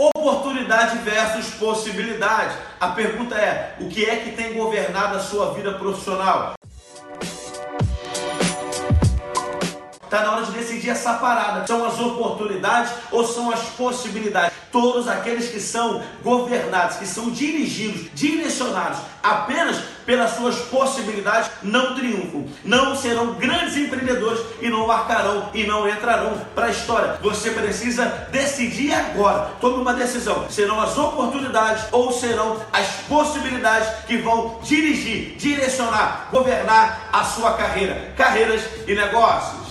Oportunidade versus possibilidade. A pergunta é: o que é que tem governado a sua vida profissional? Está na hora de decidir essa parada. São as oportunidades ou são as possibilidades? Todos aqueles que são governados, que são dirigidos, direcionados apenas pelas suas possibilidades, não triunfam. Não serão grandes empreendedores marcarão e não entrarão para a história. Você precisa decidir agora. Tome uma decisão. Serão as oportunidades ou serão as possibilidades que vão dirigir, direcionar, governar a sua carreira, carreiras e negócios.